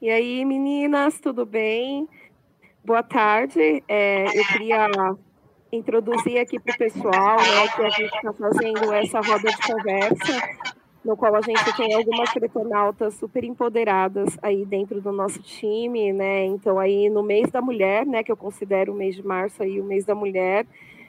E aí, meninas, tudo bem? Boa tarde. É, eu queria introduzir aqui para o pessoal né, que a gente está fazendo essa roda de conversa, no qual a gente tem algumas fretonautas super empoderadas aí dentro do nosso time, né? Então, aí no mês da mulher, né, que eu considero o mês de março aí o mês da mulher,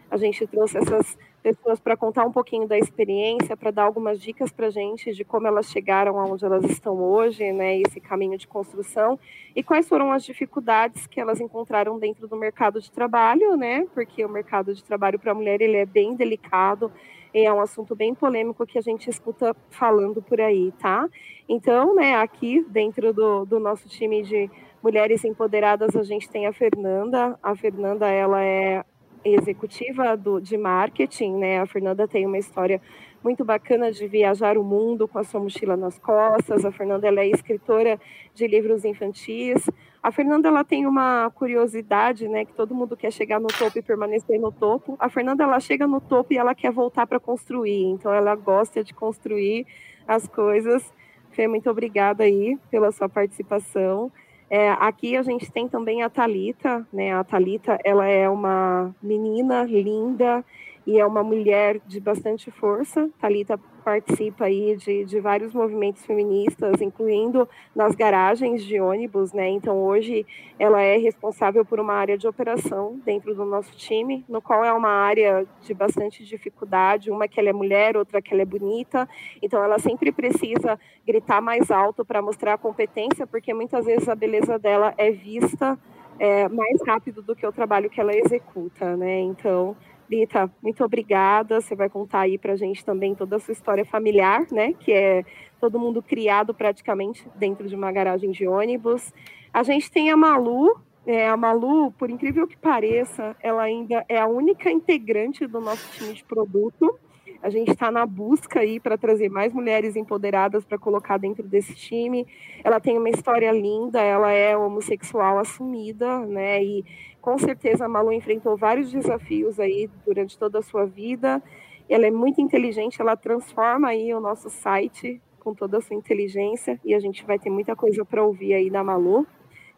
a gente trouxe essas pessoas para contar um pouquinho da experiência, para dar algumas dicas para a gente de como elas chegaram aonde elas estão hoje, né, esse caminho de construção, e quais foram as dificuldades que elas encontraram dentro do mercado de trabalho, né, porque o mercado de trabalho para a mulher ele é bem delicado, e é um assunto bem polêmico que a gente escuta falando por aí, tá? Então, né, aqui dentro do, do nosso time de mulheres empoderadas, a gente tem a Fernanda. A Fernanda, ela é executiva do, de marketing, né? A Fernanda tem uma história muito bacana de viajar o mundo com a sua mochila nas costas. A Fernanda ela é escritora de livros infantis. A Fernanda ela tem uma curiosidade, né, que todo mundo quer chegar no topo e permanecer no topo. A Fernanda ela chega no topo e ela quer voltar para construir. Então ela gosta de construir as coisas. Fê, muito obrigada aí pela sua participação. É, aqui a gente tem também a Talita, né? A Talita, ela é uma menina linda e é uma mulher de bastante força. Talita participa aí de, de vários movimentos feministas, incluindo nas garagens de ônibus, né? Então hoje ela é responsável por uma área de operação dentro do nosso time, no qual é uma área de bastante dificuldade, uma que ela é mulher, outra que ela é bonita. Então ela sempre precisa gritar mais alto para mostrar a competência, porque muitas vezes a beleza dela é vista é, mais rápido do que o trabalho que ela executa, né? Então Rita, muito obrigada. Você vai contar aí para a gente também toda a sua história familiar, né? Que é todo mundo criado praticamente dentro de uma garagem de ônibus. A gente tem a Malu. É, a Malu, por incrível que pareça, ela ainda é a única integrante do nosso time de produto. A gente está na busca aí para trazer mais mulheres empoderadas para colocar dentro desse time. Ela tem uma história linda, ela é homossexual assumida, né? E com certeza a Malu enfrentou vários desafios aí durante toda a sua vida. Ela é muito inteligente, ela transforma aí o nosso site com toda a sua inteligência e a gente vai ter muita coisa para ouvir aí da Malu.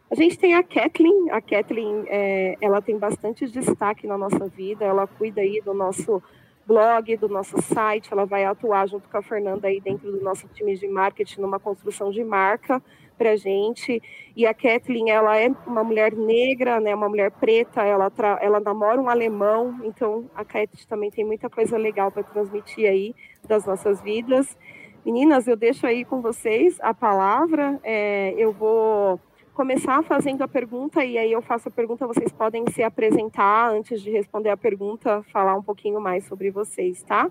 A gente tem a Kathleen, a Kathleen, é, ela tem bastante destaque na nossa vida, ela cuida aí do nosso blog, do nosso site, ela vai atuar junto com a Fernanda aí dentro do nosso time de marketing numa construção de marca para a gente. E a Kathleen, ela é uma mulher negra, né, uma mulher preta, ela, ela namora um alemão, então a Kathleen também tem muita coisa legal para transmitir aí das nossas vidas. Meninas, eu deixo aí com vocês a palavra, é, eu vou começar fazendo a pergunta e aí eu faço a pergunta, vocês podem se apresentar antes de responder a pergunta, falar um pouquinho mais sobre vocês, tá?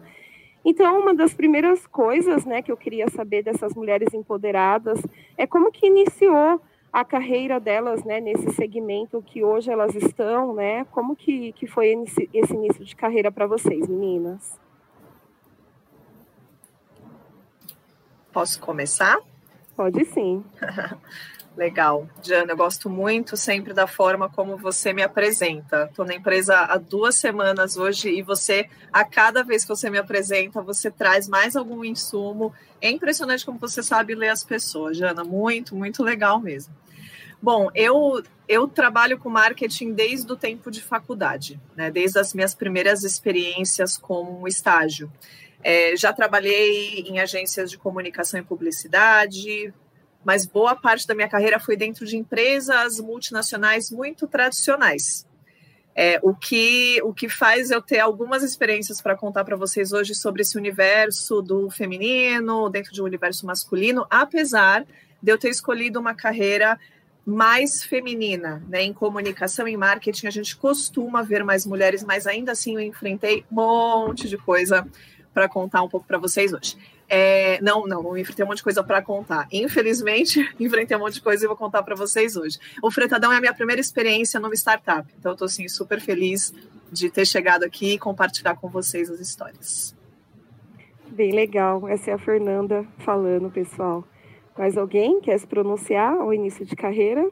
Então, uma das primeiras coisas, né, que eu queria saber dessas mulheres empoderadas é como que iniciou a carreira delas, né, nesse segmento que hoje elas estão, né? Como que, que foi esse, esse início de carreira para vocês, meninas? Posso começar? Pode sim. Legal. Diana, eu gosto muito sempre da forma como você me apresenta. Estou na empresa há duas semanas hoje e você, a cada vez que você me apresenta, você traz mais algum insumo. É impressionante como você sabe ler as pessoas, Jana. Muito, muito legal mesmo. Bom, eu, eu trabalho com marketing desde o tempo de faculdade, né? desde as minhas primeiras experiências como estágio. É, já trabalhei em agências de comunicação e publicidade, mas boa parte da minha carreira foi dentro de empresas multinacionais muito tradicionais. É, o, que, o que faz eu ter algumas experiências para contar para vocês hoje sobre esse universo do feminino, dentro de um universo masculino, apesar de eu ter escolhido uma carreira mais feminina, né? Em comunicação e marketing, a gente costuma ver mais mulheres, mas ainda assim eu enfrentei um monte de coisa para contar um pouco para vocês hoje. É, não, não, não enfrentei um monte de coisa para contar. Infelizmente, enfrentei um monte de coisa e vou contar para vocês hoje. O Fretadão é a minha primeira experiência numa startup, então eu estou assim, super feliz de ter chegado aqui e compartilhar com vocês as histórias. Bem legal. Essa é a Fernanda falando, pessoal. Mais alguém quer se pronunciar ao início de carreira?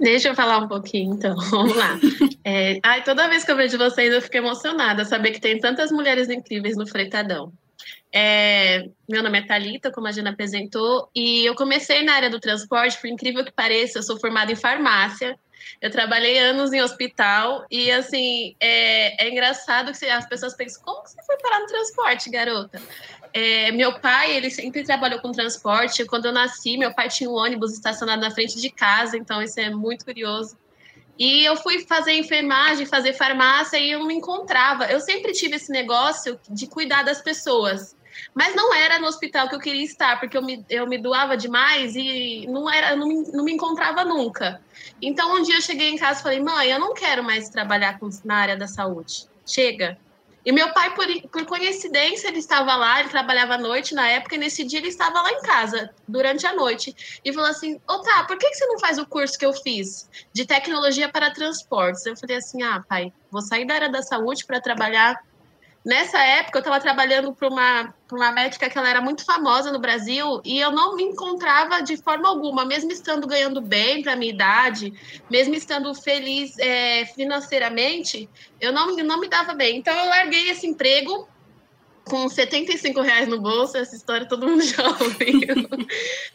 Deixa eu falar um pouquinho, então. Vamos lá. É, ai, toda vez que eu vejo vocês, eu fico emocionada saber que tem tantas mulheres incríveis no Freitadão. É, meu nome é Thalita, como a Jana apresentou, e eu comecei na área do transporte, por incrível que pareça, eu sou formada em farmácia. Eu trabalhei anos em hospital e, assim, é, é engraçado que as pessoas pensam, como você foi parar no transporte, garota? É, meu pai, ele sempre trabalhou com transporte. Quando eu nasci, meu pai tinha um ônibus estacionado na frente de casa, então isso é muito curioso. E eu fui fazer enfermagem, fazer farmácia e eu me encontrava. Eu sempre tive esse negócio de cuidar das pessoas. Mas não era no hospital que eu queria estar, porque eu me, eu me doava demais e não era, não me, não me encontrava nunca. Então um dia eu cheguei em casa e falei, mãe, eu não quero mais trabalhar com, na área da saúde. Chega. E meu pai, por, por coincidência, ele estava lá, ele trabalhava à noite na época, e nesse dia ele estava lá em casa, durante a noite, e falou assim: Ô tá, por que, que você não faz o curso que eu fiz de tecnologia para transportes? Eu falei assim: ah, pai, vou sair da área da saúde para trabalhar Nessa época, eu estava trabalhando para uma, uma médica que ela era muito famosa no Brasil e eu não me encontrava de forma alguma, mesmo estando ganhando bem para minha idade, mesmo estando feliz é, financeiramente, eu não, não me dava bem. Então, eu larguei esse emprego com 75 reais no bolso, essa história todo mundo já ouviu.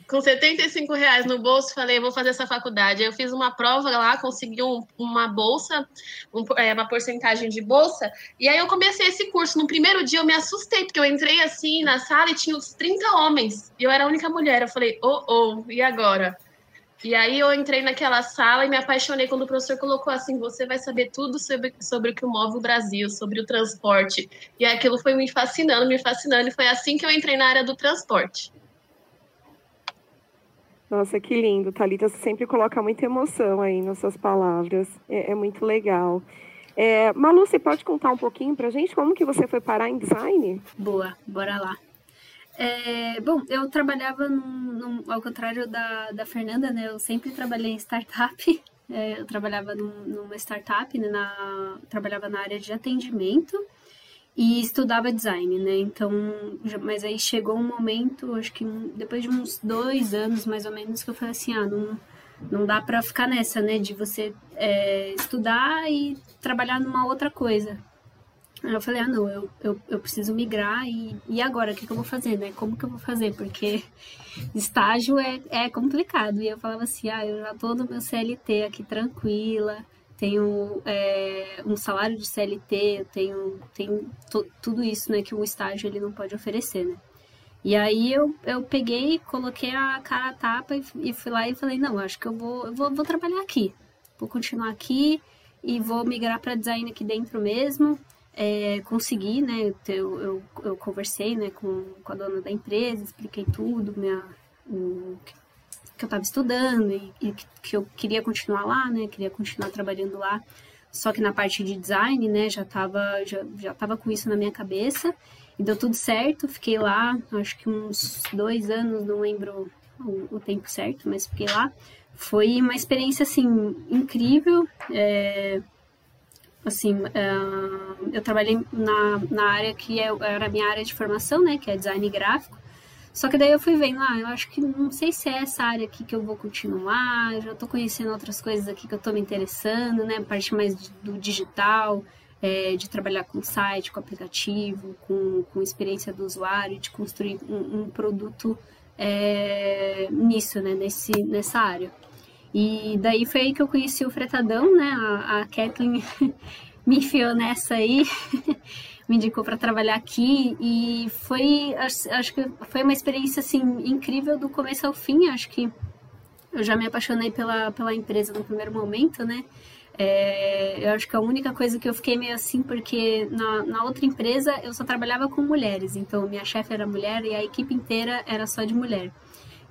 com 75 reais no bolso, falei, vou fazer essa faculdade. Eu fiz uma prova lá, consegui um, uma bolsa, um, é, uma porcentagem de bolsa, e aí eu comecei esse curso. No primeiro dia eu me assustei, porque eu entrei assim na sala e tinha uns 30 homens, e eu era a única mulher. Eu falei, oh, oh, e agora? E aí eu entrei naquela sala e me apaixonei quando o professor colocou assim: você vai saber tudo sobre, sobre o que move o Brasil, sobre o transporte. E aquilo foi me fascinando, me fascinando, e foi assim que eu entrei na área do transporte. Nossa, que lindo. Thalita sempre coloca muita emoção aí nas suas palavras. É, é muito legal. É, Malu, você pode contar um pouquinho pra gente como que você foi parar em design? Boa, bora lá. É, bom, eu trabalhava, num, num, ao contrário da, da Fernanda, né? Eu sempre trabalhei em startup. É, eu trabalhava num, numa startup, né, na, trabalhava na área de atendimento e estudava design, né? Então, já, mas aí chegou um momento, acho que depois de uns dois anos mais ou menos, que eu falei assim, ah, não, não dá para ficar nessa, né? De você é, estudar e trabalhar numa outra coisa. Aí eu falei, ah, não, eu, eu, eu preciso migrar e, e agora, o que, que eu vou fazer, né? Como que eu vou fazer? Porque estágio é, é complicado. E eu falava assim, ah, eu já tô no meu CLT aqui tranquila, tenho é, um salário de CLT, tenho, tenho tudo isso, né, que um estágio ele não pode oferecer, né? E aí eu, eu peguei, coloquei a cara a tapa e, e fui lá e falei, não, acho que eu vou, eu vou, vou trabalhar aqui. Vou continuar aqui e vou migrar para design aqui dentro mesmo é, consegui, né? Eu, eu, eu, conversei né, com, com a dona da empresa, expliquei tudo, minha, o, que eu estava estudando e, e, que eu queria continuar lá, né? Queria continuar trabalhando lá. Só que na parte de design, né, já estava já, já tava com isso na minha cabeça. E deu tudo certo, fiquei lá, acho que uns dois anos, não lembro o, o tempo certo, mas fiquei lá. Foi uma experiência, assim, incrível. É, assim, uh, eu trabalhei na, na área que é, era a minha área de formação, né, que é design gráfico. Só que daí eu fui vendo, ah, eu acho que não sei se é essa área aqui que eu vou continuar, já estou conhecendo outras coisas aqui que eu estou me interessando, né, parte mais do digital, é, de trabalhar com site, com aplicativo, com, com experiência do usuário, de construir um, um produto é, nisso, né, nesse, nessa área. E daí foi aí que eu conheci o Fretadão, né? A, a Kathleen me enfiou nessa aí, me indicou para trabalhar aqui e foi, acho, acho que foi uma experiência assim incrível do começo ao fim. Acho que eu já me apaixonei pela, pela empresa no primeiro momento, né? É, eu acho que a única coisa que eu fiquei meio assim, porque na, na outra empresa eu só trabalhava com mulheres, então minha chefe era mulher e a equipe inteira era só de mulher.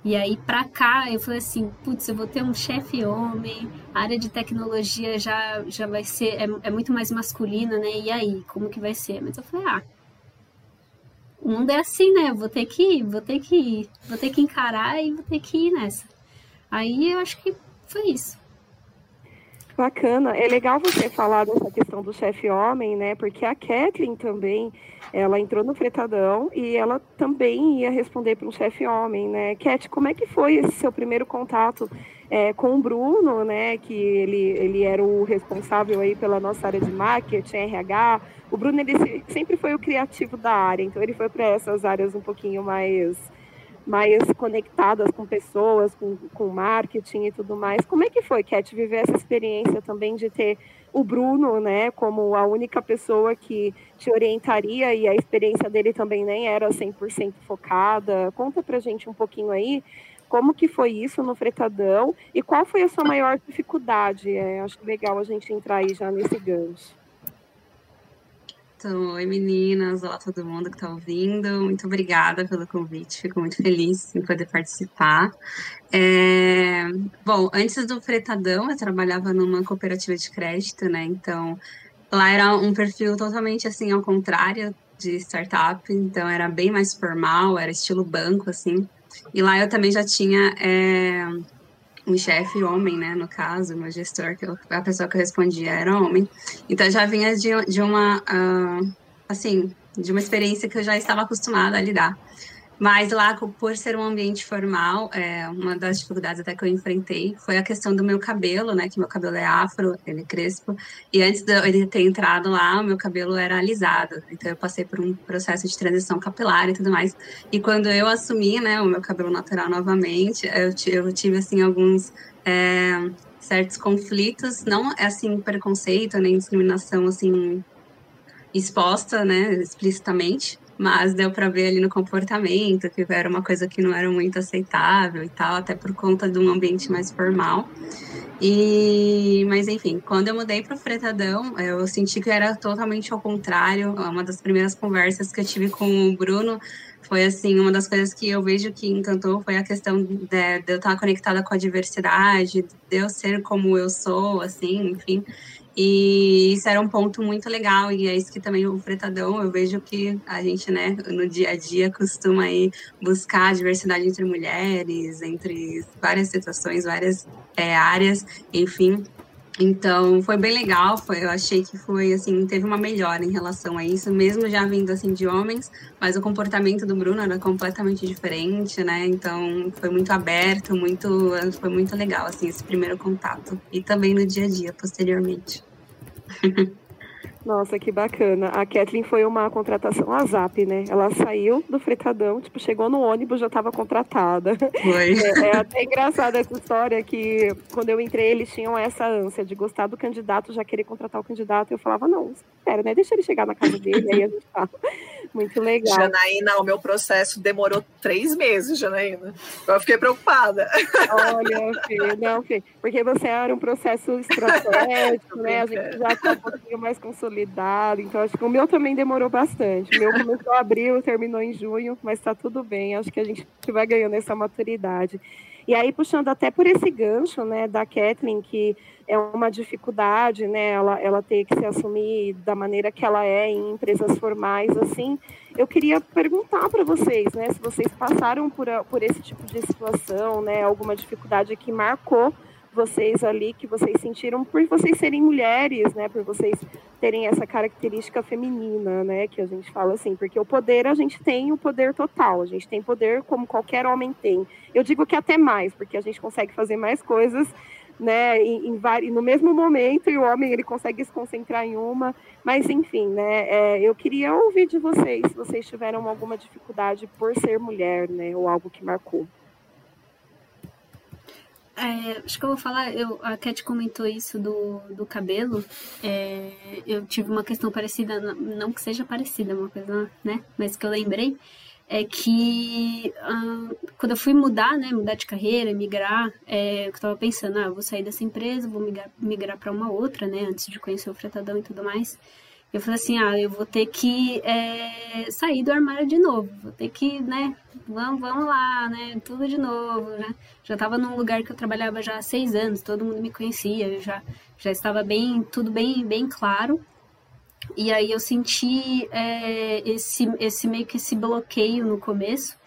E aí, pra cá, eu falei assim: putz, eu vou ter um chefe homem, a área de tecnologia já, já vai ser, é, é, muito mais masculina, né? E aí, como que vai ser? Mas eu falei: ah, o mundo é assim, né? Eu vou ter que ir, vou ter que ir, vou ter que encarar e vou ter que ir nessa. Aí eu acho que foi isso. Bacana. É legal você falar dessa questão do chefe homem, né? Porque a Kathleen também, ela entrou no fretadão e ela também ia responder para um chefe homem, né? Cat, como é que foi esse seu primeiro contato é, com o Bruno, né? Que ele, ele era o responsável aí pela nossa área de marketing, RH. O Bruno, ele sempre foi o criativo da área, então ele foi para essas áreas um pouquinho mais mais conectadas com pessoas, com, com marketing e tudo mais. Como é que foi, Cat, viver essa experiência também de ter o Bruno, né, como a única pessoa que te orientaria e a experiência dele também nem era 100% focada? Conta pra gente um pouquinho aí como que foi isso no Fretadão e qual foi a sua maior dificuldade? É, acho legal a gente entrar aí já nesse gancho. Então, oi meninas, olá todo mundo que está ouvindo. Muito obrigada pelo convite, fico muito feliz em poder participar. É... Bom, antes do Fretadão, eu trabalhava numa cooperativa de crédito, né? Então, lá era um perfil totalmente assim, ao contrário de startup, então era bem mais formal, era estilo banco, assim. E lá eu também já tinha é, um chefe homem, né, no caso, meu gestor, que eu, a pessoa que eu respondia era homem. Então já vinha de, de uma, uh, assim, de uma experiência que eu já estava acostumada a lidar. Mas lá, por ser um ambiente formal, é, uma das dificuldades até que eu enfrentei foi a questão do meu cabelo, né? Que meu cabelo é afro, ele é crespo. E antes de ele ter entrado lá, o meu cabelo era alisado. Então eu passei por um processo de transição capilar e tudo mais. E quando eu assumi, né, o meu cabelo natural novamente, eu, eu tive, assim, alguns... É, certos conflitos, não assim preconceito nem discriminação assim exposta, né, explicitamente, mas deu para ver ali no comportamento que era uma coisa que não era muito aceitável e tal, até por conta de um ambiente mais formal. E, mas enfim, quando eu mudei para o Fretadão, eu senti que era totalmente ao contrário. Uma das primeiras conversas que eu tive com o Bruno foi assim, uma das coisas que eu vejo que encantou foi a questão de, de eu estar conectada com a diversidade, de eu ser como eu sou, assim, enfim. E isso era um ponto muito legal, e é isso que também o Fretadão, eu vejo que a gente, né, no dia a dia costuma aí buscar a diversidade entre mulheres, entre várias situações, várias é, áreas, enfim. Então, foi bem legal, foi, eu achei que foi, assim, teve uma melhora em relação a isso, mesmo já vindo, assim, de homens, mas o comportamento do Bruno era completamente diferente, né, então foi muito aberto, muito, foi muito legal, assim, esse primeiro contato, e também no dia a dia, posteriormente. Nossa, que bacana. A Kathleen foi uma contratação a Zap, né? Ela saiu do fretadão, tipo, chegou no ônibus, já estava contratada. Foi. É, é, até engraçada essa história que quando eu entrei, eles tinham essa ânsia de gostar do candidato, já querer contratar o candidato. Eu falava, não, espera, né? Deixa ele chegar na casa dele, aí a gente fala. Muito legal. Janaína, o meu processo demorou três meses, Janaína. Eu fiquei preocupada. Olha, Fê, não, Fê, porque você era um processo estratégico, né? A gente já está um pouquinho mais consolidado, então acho que o meu também demorou bastante. O meu começou em abril, terminou em junho, mas está tudo bem. Acho que a gente vai ganhando essa maturidade. E aí, puxando até por esse gancho, né, da Kathleen, que é uma dificuldade, né, ela, ela ter que se assumir da maneira que ela é em empresas formais, assim, eu queria perguntar para vocês, né, se vocês passaram por, por esse tipo de situação, né, alguma dificuldade que marcou vocês ali, que vocês sentiram por vocês serem mulheres, né, por vocês terem essa característica feminina, né, que a gente fala assim, porque o poder, a gente tem o poder total, a gente tem poder como qualquer homem tem. Eu digo que até mais, porque a gente consegue fazer mais coisas, né, em, em no mesmo momento, e o homem, ele consegue se concentrar em uma, mas enfim, né, é, eu queria ouvir de vocês, se vocês tiveram alguma dificuldade por ser mulher, né, ou algo que marcou. É, acho que eu vou falar, eu, a Cat comentou isso do, do cabelo. É, eu tive uma questão parecida, não que seja parecida, uma coisa, né? Mas que eu lembrei. É que quando eu fui mudar, né? Mudar de carreira, migrar, é, eu tava pensando, ah, vou sair dessa empresa, vou migrar, migrar para uma outra, né? Antes de conhecer o fretadão e tudo mais. Eu falei assim, ah, eu vou ter que é, sair do armário de novo, vou ter que, né, vamos, vamos lá, né, tudo de novo, né. Já estava num lugar que eu trabalhava já há seis anos, todo mundo me conhecia, já, já estava bem, tudo bem, bem claro. E aí eu senti é, esse, esse meio que esse bloqueio no começo,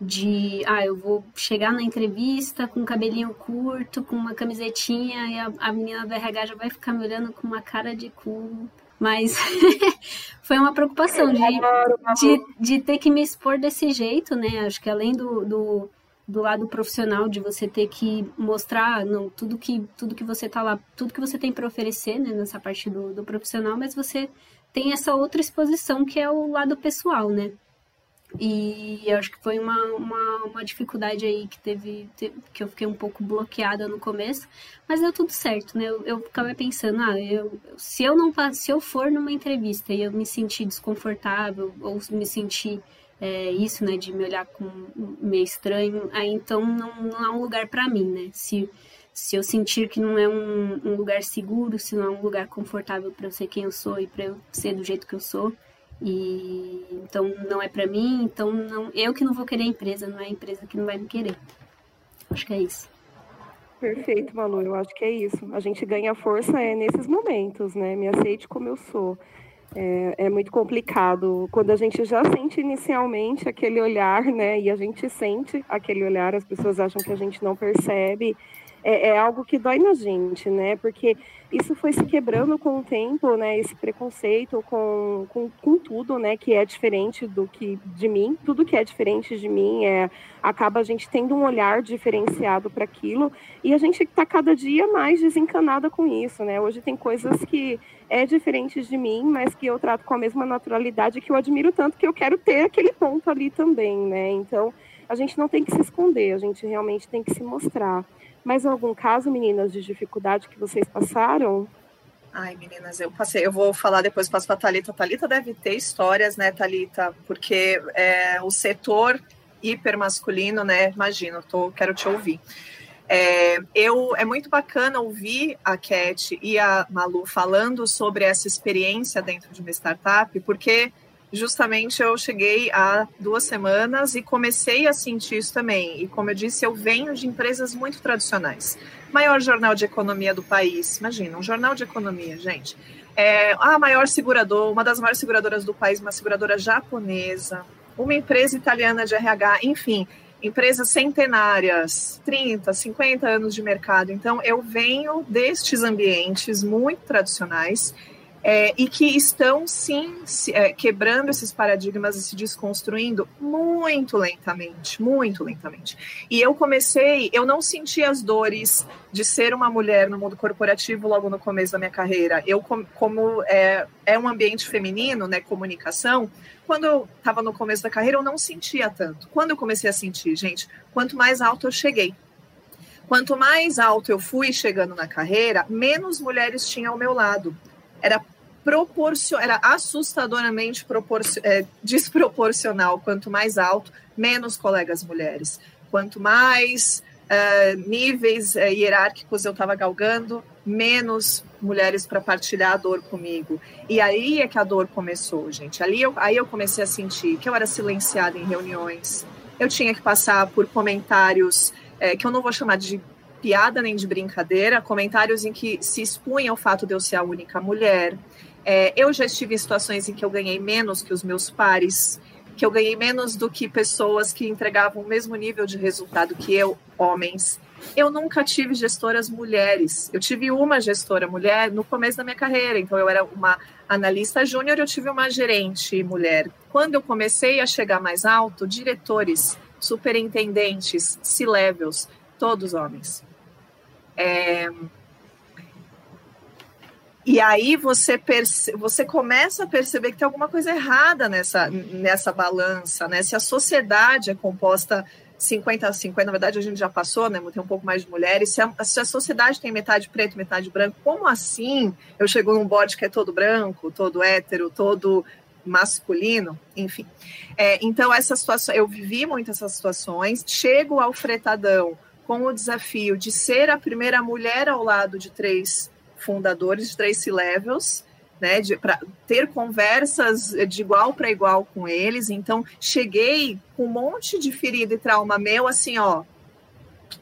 de, ah, eu vou chegar na entrevista com um cabelinho curto, com uma camisetinha, e a, a menina do RH já vai ficar me olhando com uma cara de cu. Mas foi uma preocupação de, de, de, ter que me expor desse jeito, né? Acho que além do, do, do lado profissional, de você ter que mostrar não, tudo, que, tudo que você tá lá, tudo que você tem para oferecer, né? Nessa parte do, do profissional, mas você tem essa outra exposição que é o lado pessoal, né? E eu acho que foi uma, uma, uma dificuldade aí que teve, que eu fiquei um pouco bloqueada no começo, mas deu tudo certo, né? Eu, eu ficava pensando, ah, eu, se eu não se eu for numa entrevista e eu me sentir desconfortável ou me sentir é, isso, né, de me olhar com meio estranho, aí então não, não há um lugar para mim, né? Se se eu sentir que não é um, um lugar seguro, se não é um lugar confortável para eu ser quem eu sou e para eu ser do jeito que eu sou, e então não é para mim, então não, eu que não vou querer a empresa, não é a empresa que não vai me querer. Acho que é isso. Perfeito, Malu, eu acho que é isso. A gente ganha força é nesses momentos, né? Me aceite como eu sou. É, é, muito complicado. Quando a gente já sente inicialmente aquele olhar, né? E a gente sente aquele olhar, as pessoas acham que a gente não percebe é, é, algo que dói na gente, né? Porque isso foi se quebrando com o tempo, né? Esse preconceito com, com, com, tudo, né? Que é diferente do que de mim, tudo que é diferente de mim é acaba a gente tendo um olhar diferenciado para aquilo e a gente está cada dia mais desencanada com isso, né? Hoje tem coisas que é diferente de mim, mas que eu trato com a mesma naturalidade que eu admiro tanto que eu quero ter aquele ponto ali também, né? Então a gente não tem que se esconder, a gente realmente tem que se mostrar. Mais algum caso, meninas, de dificuldade que vocês passaram? Ai, meninas, eu passei, eu vou falar depois, passo para a Thalita. Thalita deve ter histórias, né, Thalita? Porque é, o setor hipermasculino, né? Imagino, tô, quero te ouvir. É, eu, é muito bacana ouvir a Cat e a Malu falando sobre essa experiência dentro de uma startup, porque justamente eu cheguei há duas semanas e comecei a sentir isso também. E como eu disse, eu venho de empresas muito tradicionais. Maior jornal de economia do país, imagina, um jornal de economia, gente. É a maior seguradora, uma das maiores seguradoras do país, uma seguradora japonesa, uma empresa italiana de RH, enfim, empresas centenárias, 30, 50 anos de mercado. Então, eu venho destes ambientes muito tradicionais é, e que estão sim se, é, quebrando esses paradigmas e se desconstruindo muito lentamente, muito lentamente. E eu comecei, eu não senti as dores de ser uma mulher no mundo corporativo logo no começo da minha carreira. Eu, como é, é um ambiente feminino, né, comunicação, quando eu estava no começo da carreira, eu não sentia tanto. Quando eu comecei a sentir, gente, quanto mais alto eu cheguei. Quanto mais alto eu fui chegando na carreira, menos mulheres tinha ao meu lado era proporcion, era assustadoramente é, desproporcional. Quanto mais alto, menos colegas mulheres. Quanto mais é, níveis é, hierárquicos eu estava galgando, menos mulheres para partilhar a dor comigo. E aí é que a dor começou, gente. Ali eu, aí eu comecei a sentir que eu era silenciada em reuniões. Eu tinha que passar por comentários é, que eu não vou chamar de piada nem de brincadeira, comentários em que se expunha o fato de eu ser a única mulher. É, eu já estive em situações em que eu ganhei menos que os meus pares, que eu ganhei menos do que pessoas que entregavam o mesmo nível de resultado que eu, homens. Eu nunca tive gestoras mulheres. Eu tive uma gestora mulher no começo da minha carreira, então eu era uma analista júnior, eu tive uma gerente mulher. Quando eu comecei a chegar mais alto, diretores, superintendentes, C-levels, todos homens. É, e aí você, perce... você começa a perceber que tem alguma coisa errada nessa, nessa balança, né? Se a sociedade é composta 50 a 50, na verdade a gente já passou, né? Tem um pouco mais de mulheres. Se a, se a sociedade tem metade preto, metade branco, como assim eu chego num board que é todo branco, todo hétero, todo masculino, enfim. É, então, essa situação, eu vivi muito essas situações, chego ao fretadão com o desafio de ser a primeira mulher ao lado de três fundadores de Trace Levels, né, para ter conversas de igual para igual com eles. Então, cheguei com um monte de ferida e trauma meu, assim, ó,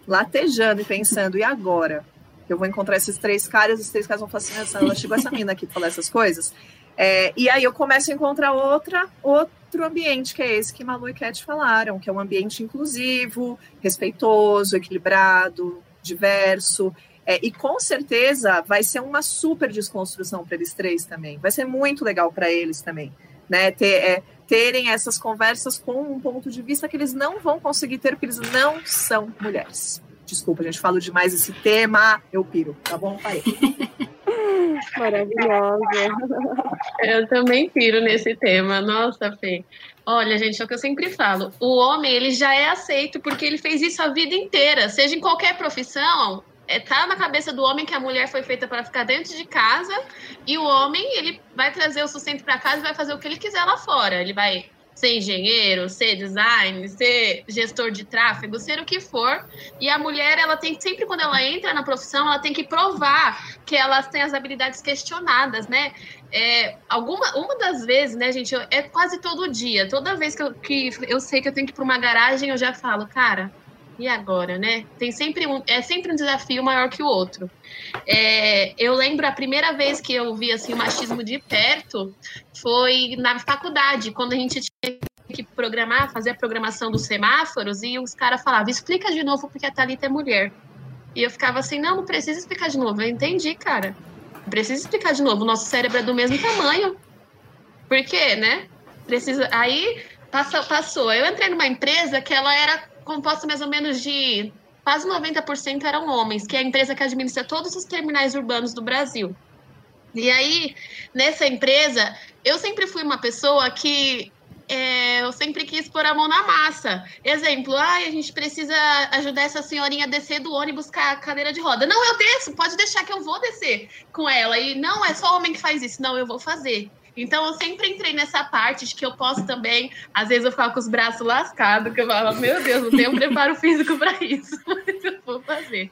latejando e pensando, e agora? Eu vou encontrar esses três caras, esses três caras vão falar assim, ela chegou essa menina aqui para falar essas coisas. É, e aí eu começo a encontrar outra, outro ambiente, que é esse que Malu e Cat falaram, que é um ambiente inclusivo, respeitoso, equilibrado, diverso. É, e com certeza vai ser uma super desconstrução para eles três também. Vai ser muito legal para eles também, né? Ter, é, terem essas conversas com um ponto de vista que eles não vão conseguir ter, porque eles não são mulheres. Desculpa, a gente fala demais esse tema, eu piro, tá bom? Parei. Maravilhosa. Eu também piro nesse tema. Nossa, Fê. Olha, gente, é o que eu sempre falo. O homem, ele já é aceito porque ele fez isso a vida inteira. Seja em qualquer profissão, tá na cabeça do homem que a mulher foi feita para ficar dentro de casa e o homem ele vai trazer o sustento para casa e vai fazer o que ele quiser lá fora. Ele vai ser engenheiro, ser design, ser gestor de tráfego, ser o que for. E a mulher, ela tem sempre quando ela entra na profissão, ela tem que provar que elas têm as habilidades questionadas, né? É, alguma, uma das vezes, né, gente, eu, é quase todo dia. Toda vez que eu, que eu sei que eu tenho que ir para uma garagem, eu já falo, cara, e agora, né? Tem sempre um, é sempre um desafio maior que o outro. É, eu lembro a primeira vez que eu vi assim o machismo de perto foi na faculdade, quando a gente tinha que programar, fazer a programação dos semáforos e os caras falavam: "Explica de novo porque a Thalita é mulher". E eu ficava assim: "Não, não precisa explicar de novo". Eu entendi, cara. Precisa explicar de novo. O nosso cérebro é do mesmo tamanho. Por quê, né? Precisa. Aí passou, passou. Eu entrei numa empresa que ela era composta mais ou menos de quase 90% eram homens, que é a empresa que administra todos os terminais urbanos do Brasil. E aí, nessa empresa, eu sempre fui uma pessoa que é, eu sempre quis pôr a mão na massa. Exemplo, ah, a gente precisa ajudar essa senhorinha a descer do ônibus com a cadeira de roda. Não, eu desço, pode deixar que eu vou descer com ela. E não, é só homem que faz isso. Não, eu vou fazer. Então eu sempre entrei nessa parte de que eu posso também, às vezes eu ficava com os braços lascados, que eu falava, meu Deus, não tenho preparo físico para isso, mas eu vou fazer.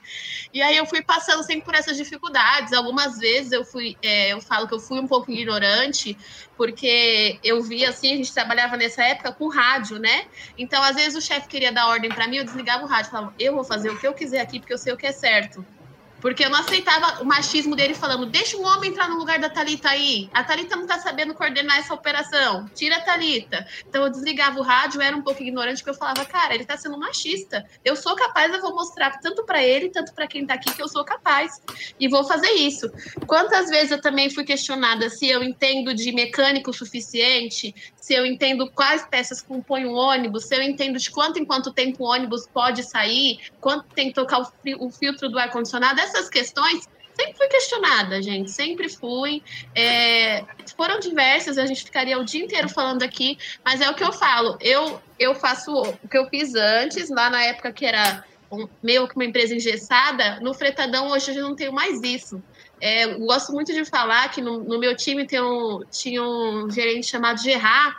E aí eu fui passando sempre por essas dificuldades. Algumas vezes eu fui, é, eu falo que eu fui um pouco ignorante, porque eu vi assim, a gente trabalhava nessa época com rádio, né? Então, às vezes o chefe queria dar ordem para mim, eu desligava o rádio, falava, eu vou fazer o que eu quiser aqui, porque eu sei o que é certo. Porque eu não aceitava o machismo dele falando: deixa um homem entrar no lugar da Talita aí. A Talita não tá sabendo coordenar essa operação. Tira a Talita. Então eu desligava o rádio, era um pouco ignorante, porque eu falava: cara, ele tá sendo machista. Eu sou capaz, eu vou mostrar tanto para ele, tanto para quem tá aqui, que eu sou capaz. E vou fazer isso. Quantas vezes eu também fui questionada se eu entendo de mecânico suficiente, se eu entendo quais peças compõem um ônibus, se eu entendo de quanto em quanto tempo o ônibus pode sair, quanto tem que tocar o, filtro do ar-condicionado essas questões sempre fui questionada, gente, sempre fui. É, foram diversas, a gente ficaria o dia inteiro falando aqui, mas é o que eu falo. Eu, eu faço o que eu fiz antes, lá na época que era um, meio que uma empresa engessada, no Fretadão hoje eu não tenho mais isso. É, gosto muito de falar que no, no meu time tem um, tinha um gerente chamado Gerard,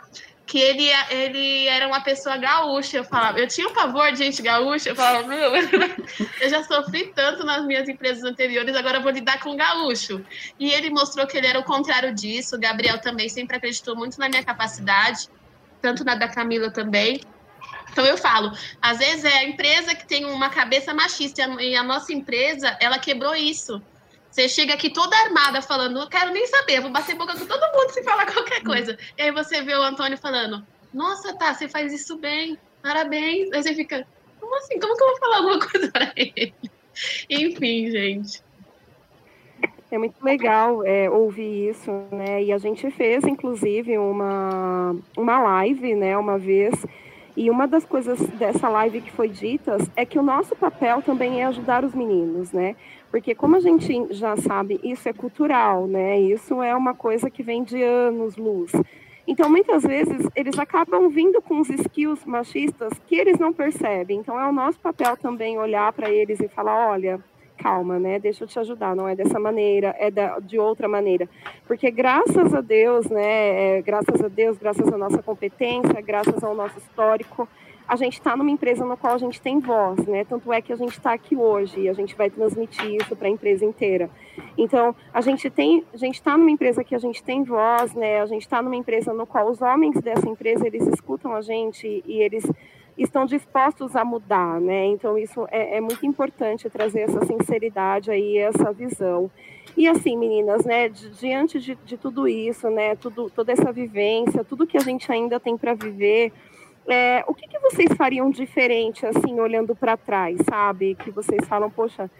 que ele, ele era uma pessoa gaúcha. Eu falava, eu tinha um pavor de gente gaúcha, eu falava, meu, eu já sofri tanto nas minhas empresas anteriores, agora vou lidar com gaúcho. E ele mostrou que ele era o contrário disso. O Gabriel também sempre acreditou muito na minha capacidade, tanto na da Camila também. Então eu falo, às vezes é a empresa que tem uma cabeça machista e a nossa empresa, ela quebrou isso. Você chega aqui toda armada falando, não quero nem saber, vou bater boca com todo mundo se falar qualquer coisa. E aí você vê o Antônio falando, nossa, tá, você faz isso bem, parabéns. Aí você fica, como assim? Como que eu vou falar alguma coisa para ele? Enfim, gente. É muito legal é, ouvir isso, né? E a gente fez, inclusive, uma, uma live, né, uma vez. E uma das coisas dessa live que foi ditas é que o nosso papel também é ajudar os meninos, né? Porque como a gente já sabe, isso é cultural, né? Isso é uma coisa que vem de anos luz. Então, muitas vezes, eles acabam vindo com os skills machistas que eles não percebem. Então, é o nosso papel também olhar para eles e falar: olha, calma, né? Deixa eu te ajudar. Não é dessa maneira, é da, de outra maneira. Porque, graças a Deus, né? É, graças a Deus, graças à nossa competência, graças ao nosso histórico, a gente está numa empresa na qual a gente tem voz, né? Tanto é que a gente está aqui hoje e a gente vai transmitir isso para a empresa inteira. Então, a gente tem, a gente está numa empresa que a gente tem voz, né? A gente está numa empresa no qual os homens dessa empresa eles escutam a gente e eles estão dispostos a mudar, né? Então isso é, é muito importante trazer essa sinceridade aí, essa visão. E assim, meninas, né, diante de, de tudo isso, né, tudo, toda essa vivência, tudo que a gente ainda tem para viver, é, o que, que, vocês fariam diferente, assim, olhando para trás, sabe? Que vocês falam, poxa,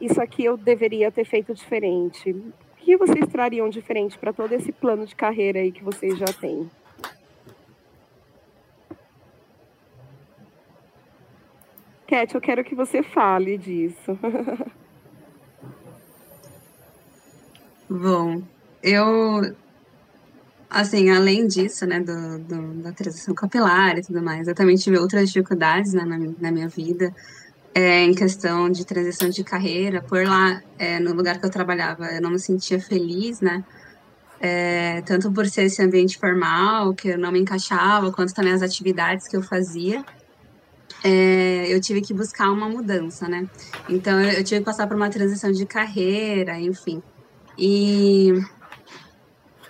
isso aqui eu deveria ter feito diferente. O que vocês trariam diferente para todo esse plano de carreira aí que vocês já têm? Cat, eu quero que você fale disso. Bom, eu, assim, além disso, né, do, do, da transição capilar e tudo mais, eu também tive outras dificuldades né, na, na minha vida, é, em questão de transição de carreira. Por lá, é, no lugar que eu trabalhava, eu não me sentia feliz, né, é, tanto por ser esse ambiente formal, que eu não me encaixava, quanto também as atividades que eu fazia. É, eu tive que buscar uma mudança, né? Então, eu, tive que passar por uma transição de carreira, enfim. E,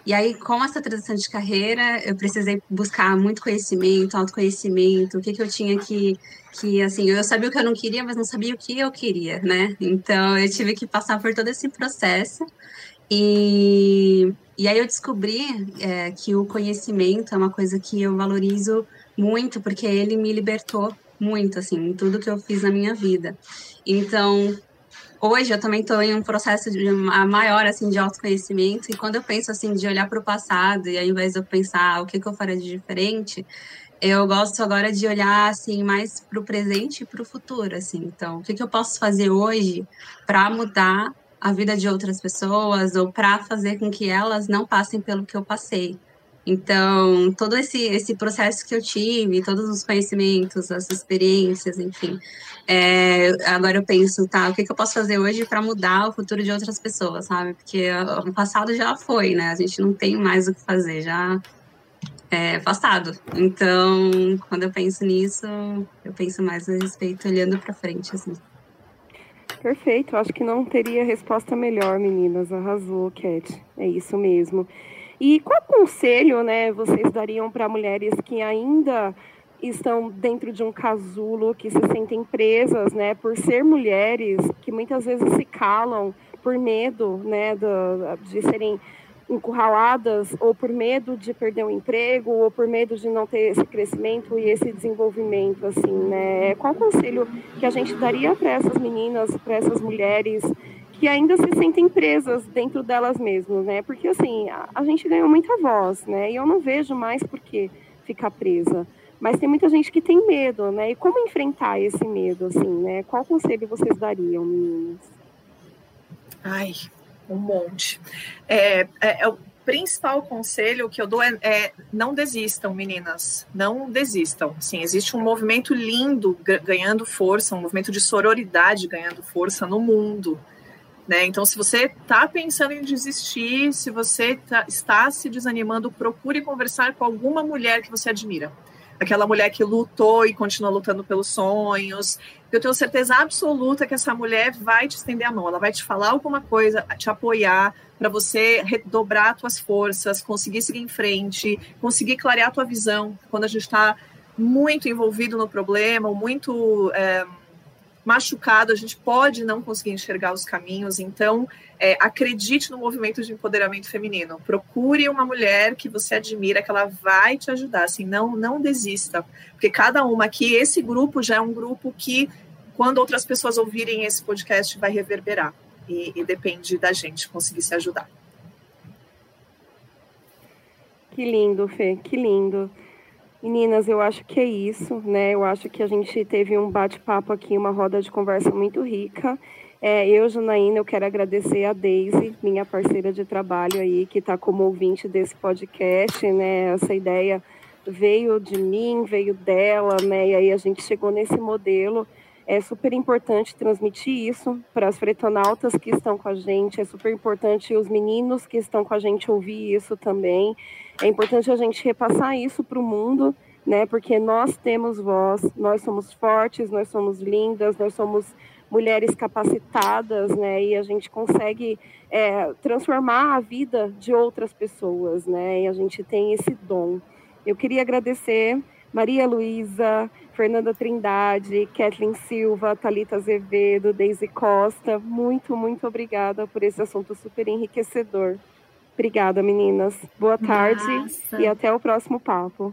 e aí, com essa transição de carreira, eu precisei buscar muito conhecimento, autoconhecimento, o que, que eu tinha que, que, assim, eu sabia o que eu não queria, mas não sabia o que eu queria, né? Então, eu tive que passar por todo esse processo. E, e aí eu descobri é, que o conhecimento é uma coisa que eu valorizo muito, porque ele me libertou muito, assim, em tudo que eu fiz na minha vida. Então, hoje eu também estou em um processo de, maior assim de autoconhecimento. E quando eu penso assim de olhar para o passado e ao invés de eu pensar o que, que eu faria de diferente? eu gosto agora de olhar assim mais para o presente e para o futuro assim. Então o que, que eu posso fazer hoje para mudar a vida de outras pessoas ou para fazer com que elas não passem pelo que eu passei então, todo esse, esse processo que eu tive, todos os conhecimentos, as experiências, enfim. É, agora eu penso, tá, o que, que eu posso fazer hoje para mudar o futuro de outras pessoas, sabe? Porque o passado já foi, né? A gente não tem mais o que fazer, já é passado. Então, quando eu penso nisso, eu penso mais a respeito olhando para frente, assim. Perfeito, acho que não teria resposta melhor, meninas. Arrasou, Cat. É isso mesmo. E qual conselho, né, vocês dariam para mulheres que ainda estão dentro de um casulo, que se sentem presas, né, por ser mulheres, que muitas vezes se calam por medo, né, de, de serem encurraladas ou por medo de perder o um emprego ou por medo de não ter esse crescimento e esse desenvolvimento assim né? Qual conselho que a gente daria para essas meninas para essas mulheres que ainda se sentem presas dentro delas mesmas, né? Porque assim, a, a, gente ganhou muita voz, né? E eu não vejo mais por que ficar presa. Mas tem muita gente que tem medo, né? E como enfrentar esse medo, assim, né? Qual conselho vocês dariam, meninas? Ai, um monte. É, é, é, o principal conselho que eu dou é, é, não desistam, meninas. Não desistam. Sim, existe um movimento lindo ganhando força, um movimento de sororidade ganhando força no mundo. Né? Então, se você está pensando em desistir, se você tá, está se desanimando, procure conversar com alguma mulher que você admira. Aquela mulher que lutou e continua lutando pelos sonhos. Eu tenho certeza absoluta que essa mulher vai te estender a mão, ela vai te falar alguma coisa, te apoiar, para você redobrar suas forças, conseguir seguir em frente, conseguir clarear a tua visão. Quando a gente está muito envolvido no problema, ou muito. É, machucado, a gente pode não conseguir enxergar os caminhos. Então, é, acredite no movimento de empoderamento feminino. Procure uma mulher que você admira, que ela vai te ajudar. Assim, não, não desista, porque cada uma aqui, esse grupo já é um grupo que, quando outras pessoas ouvirem esse podcast, vai reverberar. E, e depende da gente conseguir se ajudar. Que lindo, Fê, que lindo. Meninas, eu acho que é isso, né? Eu acho que a gente teve um bate-papo aqui, uma roda de conversa muito rica. É, eu, Janaína, eu quero agradecer a Daisy, minha parceira de trabalho aí, que está como ouvinte desse podcast, né? Essa ideia veio de mim, veio dela, né? E aí a gente chegou nesse modelo. É super importante transmitir isso para as fretonautas que estão com a gente, é super importante os meninos que estão com a gente ouvir isso também. É importante a gente repassar isso para o mundo, né? Porque nós temos voz, nós somos fortes, nós somos lindas, nós somos mulheres capacitadas, né? E a gente consegue é, transformar a vida de outras pessoas, né? E a gente tem esse dom. Eu queria agradecer Maria Luísa, Fernanda Trindade, Kathleen Silva, Talita Azevedo, Deise Costa. Muito, muito obrigada por esse assunto super enriquecedor. Obrigada, meninas. Boa tarde Massa. e até o próximo papo.